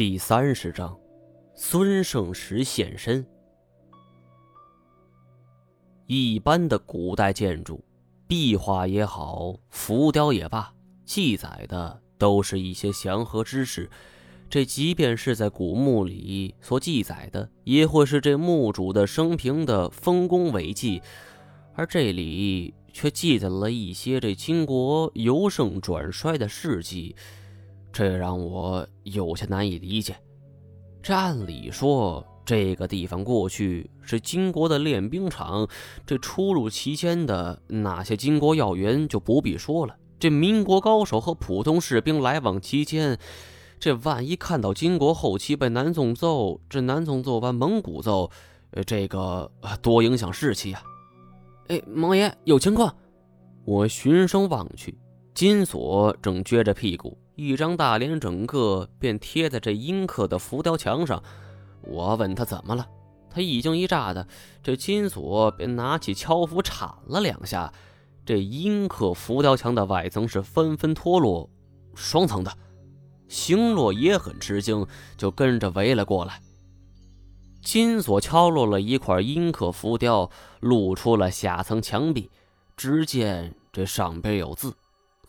第三十章，孙胜时现身。一般的古代建筑，壁画也好，浮雕也罢，记载的都是一些祥和之事。这即便是在古墓里所记载的，也会是这墓主的生平的丰功伟绩。而这里却记载了一些这金国由盛转衰的事迹。这让我有些难以理解。这按理说，这个地方过去是金国的练兵场，这出入其间的那些金国要员就不必说了。这民国高手和普通士兵来往期间，这万一看到金国后期被南宋揍，这南宋揍完蒙古揍，这个多影响士气啊！哎，王爷有情况。我循声望去，金锁正撅着屁股。一张大脸整个便贴在这阴刻的浮雕墙上。我问他怎么了，他一惊一乍的。这金锁便拿起敲斧铲了两下，这阴刻浮雕墙的外层是纷纷脱落，双层的。星落也很吃惊，就跟着围了过来。金锁敲落了一块阴刻浮雕，露出了下层墙壁，只见这上边有字。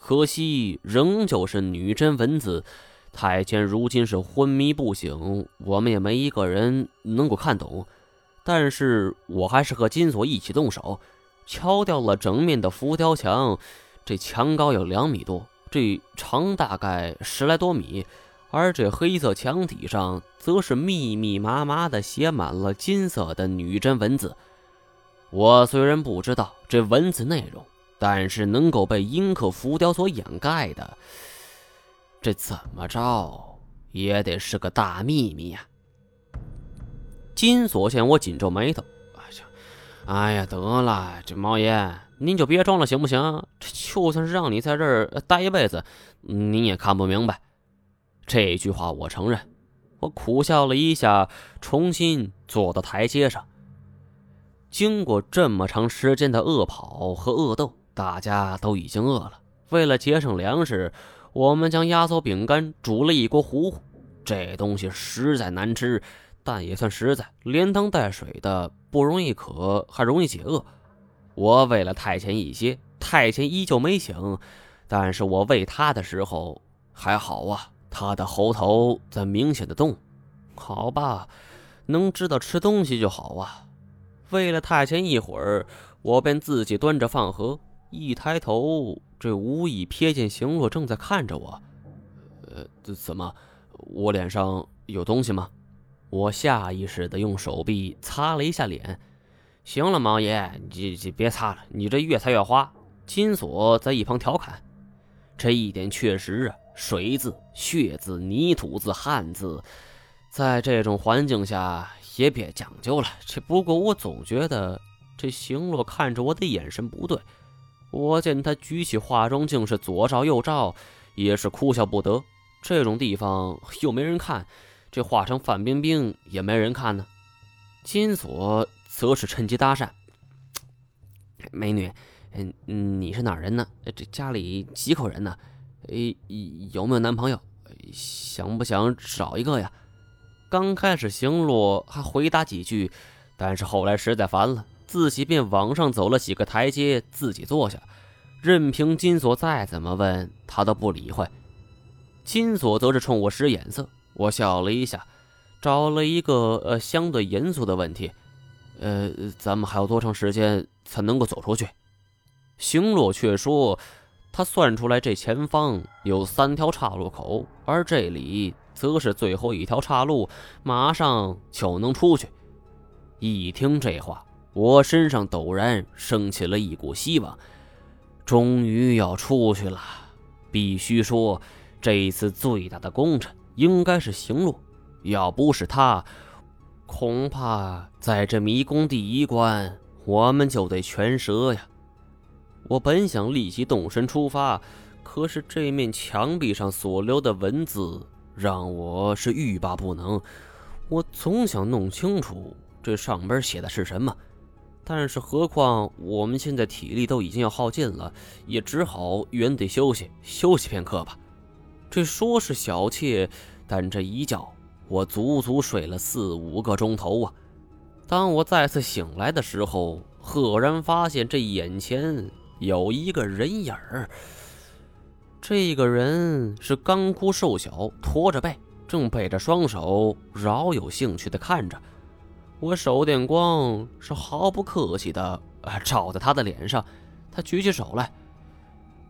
可惜，仍旧是女真文字。太监如今是昏迷不醒，我们也没一个人能够看懂。但是我还是和金锁一起动手，敲掉了整面的浮雕墙。这墙高有两米多，这长大概十来多米。而这黑色墙体上，则是密密麻麻的写满了金色的女真文字。我虽然不知道这文字内容。但是能够被阴刻浮雕所掩盖的，这怎么着也得是个大秘密呀！金锁见我紧皱眉头，哎呀，哎呀，得了，这猫爷，您就别装了，行不行？这就算是让你在这儿待一辈子，你也看不明白。这句话我承认，我苦笑了一下，重新坐到台阶上。经过这么长时间的恶跑和恶斗。大家都已经饿了，为了节省粮食，我们将压缩饼干煮了一锅糊糊。这东西实在难吃，但也算实在，连汤带水的，不容易渴，还容易解饿。我喂了太前一些，太前依旧没醒，但是我喂他的时候还好啊，他的喉头在明显的动。好吧，能知道吃东西就好啊。喂了太前一会儿，我便自己端着饭盒。一抬头，这无意瞥见邢若正在看着我。呃，这怎么？我脸上有东西吗？我下意识的用手臂擦了一下脸。行了，毛爷，你你别擦了，你这越擦越花。金锁在一旁调侃。这一点确实啊，水字、血字、泥土字、汉字，在这种环境下也别讲究了。这不过我总觉得这邢若看着我的眼神不对。我见他举起化妆镜，是左照右照，也是哭笑不得。这种地方又没人看，这化成范冰冰也没人看呢。金锁则是趁机搭讪：“美女，嗯，你是哪人呢？这家里几口人呢？诶，有没有男朋友？想不想找一个呀？”刚开始，行路还回答几句，但是后来实在烦了。自己便往上走了几个台阶，自己坐下，任凭金锁再怎么问，他都不理会。金锁则是冲我使眼色，我笑了一下，找了一个呃相对严肃的问题：“呃，咱们还有多长时间才能够走出去？”行洛却说，他算出来这前方有三条岔路口，而这里则是最后一条岔路，马上就能出去。一听这话。我身上陡然升起了一股希望，终于要出去了。必须说，这一次最大的功臣应该是行路，要不是他，恐怕在这迷宫第一关，我们就得全折呀。我本想立即动身出发，可是这面墙壁上所留的文字让我是欲罢不能。我总想弄清楚这上边写的是什么。但是，何况我们现在体力都已经要耗尽了，也只好原地休息休息片刻吧。这说是小憩，但这一觉我足足睡了四五个钟头啊！当我再次醒来的时候，赫然发现这眼前有一个人影儿。这个人是干枯瘦小，驼着背，正背着双手，饶有兴趣地看着我。手电光是毫不客气地照在他的脸上，他举起手来：“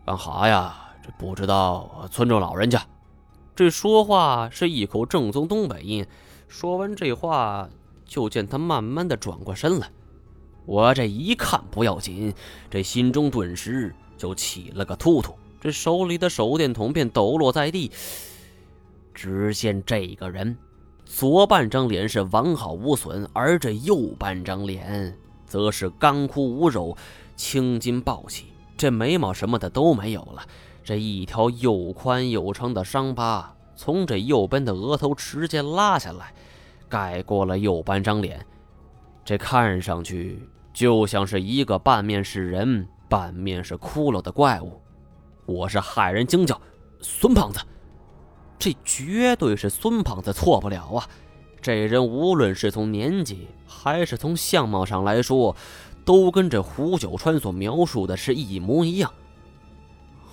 干哈呀？这不知道尊重老人家。”这说话是一口正宗东北音。说完这话，就见他慢慢的转过身来。我这一看不要紧，这心中顿时就起了个突突。这手里的手电筒便抖落在地。只见这个人左半张脸是完好无损，而这右半张脸则是干枯无肉、青筋暴起，这眉毛什么的都没有了。这一条又宽又长的伤疤从这右边的额头直接拉下来，盖过了右半张脸。这看上去就像是一个半面是人、半面是骷髅的怪物。我是骇人惊叫：“孙胖子！这绝对是孙胖子，错不了啊！这人无论是从年纪还是从相貌上来说，都跟这胡九川所描述的是一模一样。”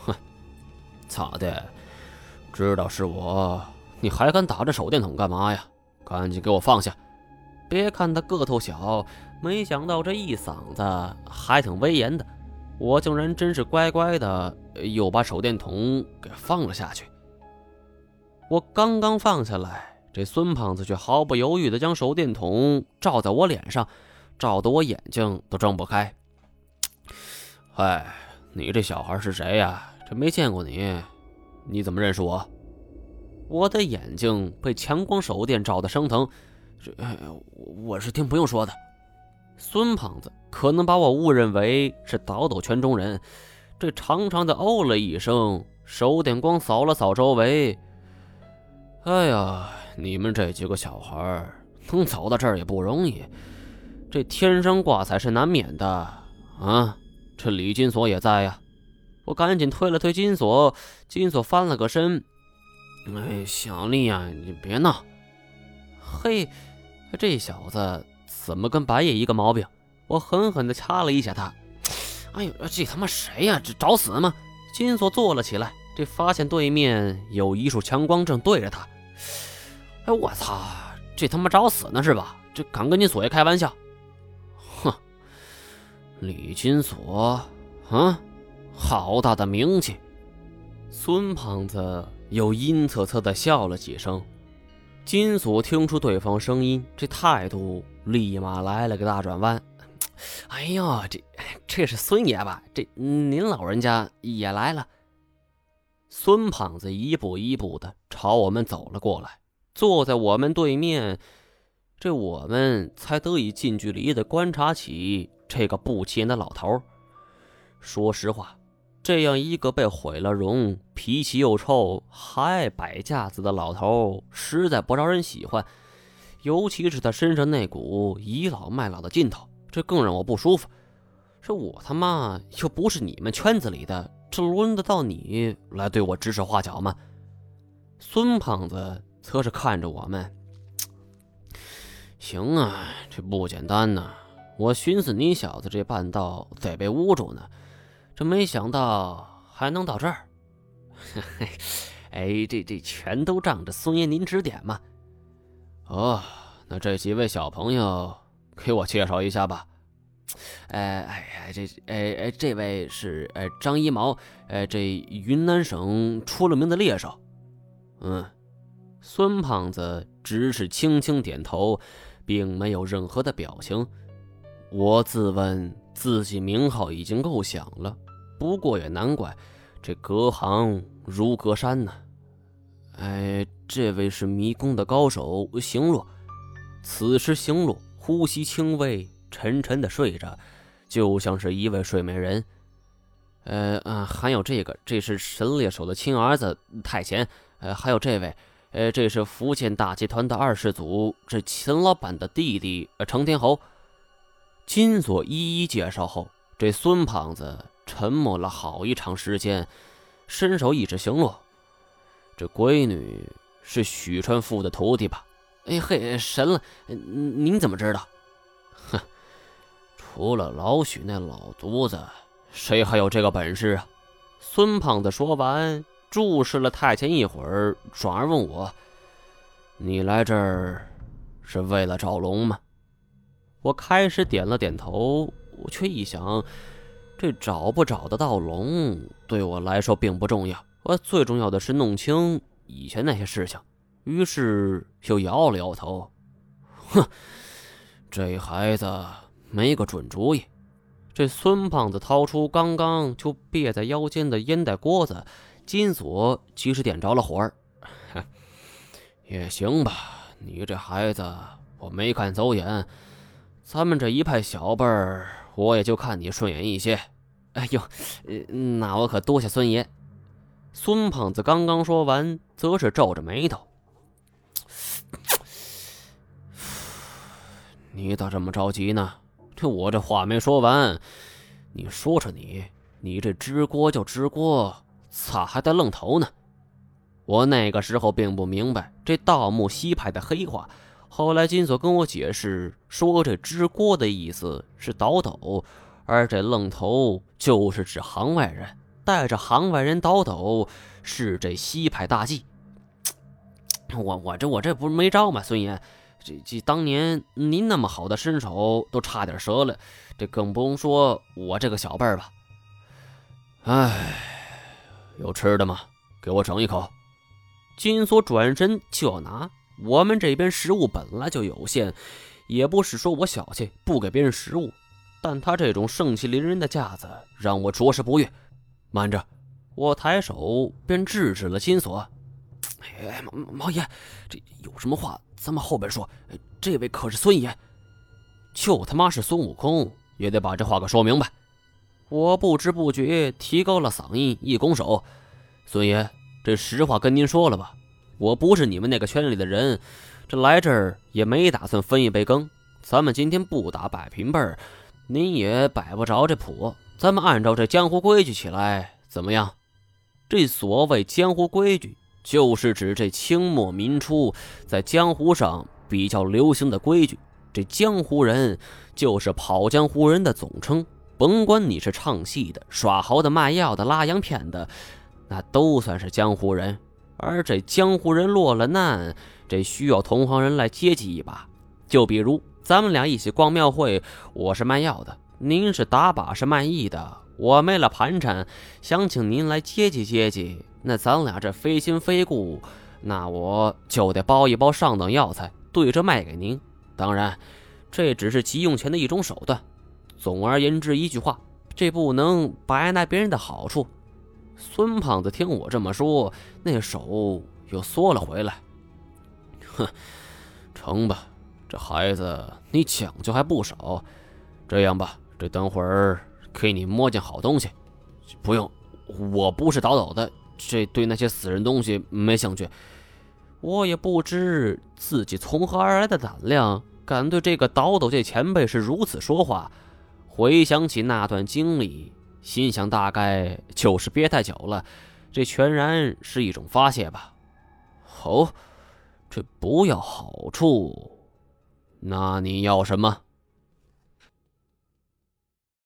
哼，咋的？知道是我，你还敢打着手电筒干嘛呀？赶紧给我放下！别看他个头小，没想到这一嗓子还挺威严的。我竟然真是乖乖的，又把手电筒给放了下去。我刚刚放下来，这孙胖子却毫不犹豫的将手电筒照在我脸上，照得我眼睛都睁不开。哎，你这小孩是谁呀？这没见过你，你怎么认识我？我的眼睛被强光手电照得生疼。这，我是听不用说的。孙胖子可能把我误认为是倒斗圈中人，这长长的哦了一声，手电光扫了扫周围。哎呀，你们这几个小孩能走到这儿也不容易，这天生挂彩是难免的啊！这李金锁也在呀，我赶紧推了推金锁，金锁翻了个身。哎，小丽呀，你别闹。嘿，这小子。怎么跟白夜一个毛病？我狠狠地掐了一下他。哎呦，这他妈谁呀？这找死吗？金锁坐了起来，这发现对面有一束强光正对着他。哎，我操！这他妈找死呢是吧？这敢跟你锁爷开玩笑？哼！李金锁，啊，好大的名气！孙胖子又阴恻恻地笑了几声。金锁听出对方声音，这态度。立马来了个大转弯，哎呦，这这是孙爷吧？这您老人家也来了。孙胖子一步一步的朝我们走了过来，坐在我们对面，这我们才得以近距离的观察起这个不起眼的老头。说实话，这样一个被毁了容、脾气又臭、还爱摆架子的老头，实在不招人喜欢。尤其是他身上那股倚老卖老的劲头，这更让我不舒服。这我他妈又不是你们圈子里的，这轮得到你来对我指手画脚吗？孙胖子则是看着我们，行啊，这不简单呐。我寻思你小子这半道得被捂住呢，这没想到还能到这儿。哎，这这全都仗着孙爷您指点嘛。哦，那这几位小朋友，给我介绍一下吧。哎哎呀，这哎哎，这位是哎张一毛，哎这云南省出了名的猎手。嗯，孙胖子只是轻轻点头，并没有任何的表情。我自问自己名号已经够响了，不过也难怪，这隔行如隔山呢。哎。这位是迷宫的高手行洛，此时行洛呼吸轻微，沉沉的睡着，就像是一位睡美人。呃啊，还有这个，这是神猎手的亲儿子太贤。呃，还有这位，呃，这是福建大集团的二世祖，这秦老板的弟弟程天侯。金锁一一介绍后，这孙胖子沉默了好一长时间，伸手一指行洛，这闺女。是许川富的徒弟吧？哎嘿，神了！您怎么知道？哼，除了老许那老犊子，谁还有这个本事啊？孙胖子说完，注视了太监一会儿，转而问我：“你来这儿是为了找龙吗？”我开始点了点头，我却一想，这找不找得到龙对我来说并不重要，我最重要的是弄清以前那些事情。于是又摇了摇头，哼，这孩子没个准主意。这孙胖子掏出刚刚就别在腰间的烟袋锅子，金锁及时点着了火儿。也行吧，你这孩子我没看走眼。咱们这一派小辈儿，我也就看你顺眼一些。哎呦，那我可多谢孙爷。孙胖子刚刚说完，则是皱着眉头。你咋这么着急呢？我这话没说完，你说说你，你这支锅就支锅，咋还带愣头呢？我那个时候并不明白这盗墓西派的黑话。后来金锁跟我解释说，这支锅的意思是倒斗，而这愣头就是指行外人，带着行外人倒斗是这西派大忌。我我这我这不是没招吗？孙爷，这这当年您那么好的身手都差点折了，这更不用说我这个小辈儿吧。哎，有吃的吗？给我整一口。金锁转身就要拿。我们这边食物本来就有限，也不是说我小气不给别人食物，但他这种盛气凌人的架子让我着实不悦。慢着，我抬手便制止了金锁。哎，毛毛爷，这有什么话咱们后边说。这位可是孙爷，就他妈是孙悟空也得把这话给说明白。我不知不觉提高了嗓音，一拱手：“孙爷，这实话跟您说了吧。”我不是你们那个圈里的人，这来这儿也没打算分一杯羹。咱们今天不打摆平辈儿，您也摆不着这谱。咱们按照这江湖规矩起来，怎么样？这所谓江湖规矩，就是指这清末民初在江湖上比较流行的规矩。这江湖人就是跑江湖人的总称，甭管你是唱戏的、耍猴的、卖药的、拉洋片的，那都算是江湖人。而这江湖人落了难，这需要同行人来接济一把。就比如咱们俩一起逛庙会，我是卖药的，您是打把式卖艺的，我没了盘缠，想请您来接济接济。那咱俩这非亲非故，那我就得包一包上等药材，对着卖给您。当然，这只是急用钱的一种手段。总而言之，一句话，这不能白拿别人的好处。孙胖子听我这么说，那手又缩了回来。哼，成吧，这孩子你讲究还不少。这样吧，这等会儿给你摸件好东西。不用，我不是倒斗的，这对那些死人东西没兴趣。我也不知自己从何而来的胆量，敢对这个倒斗界前辈是如此说话。回想起那段经历。心想，大概就是憋太久了，这全然是一种发泄吧。哦，这不要好处，那你要什么？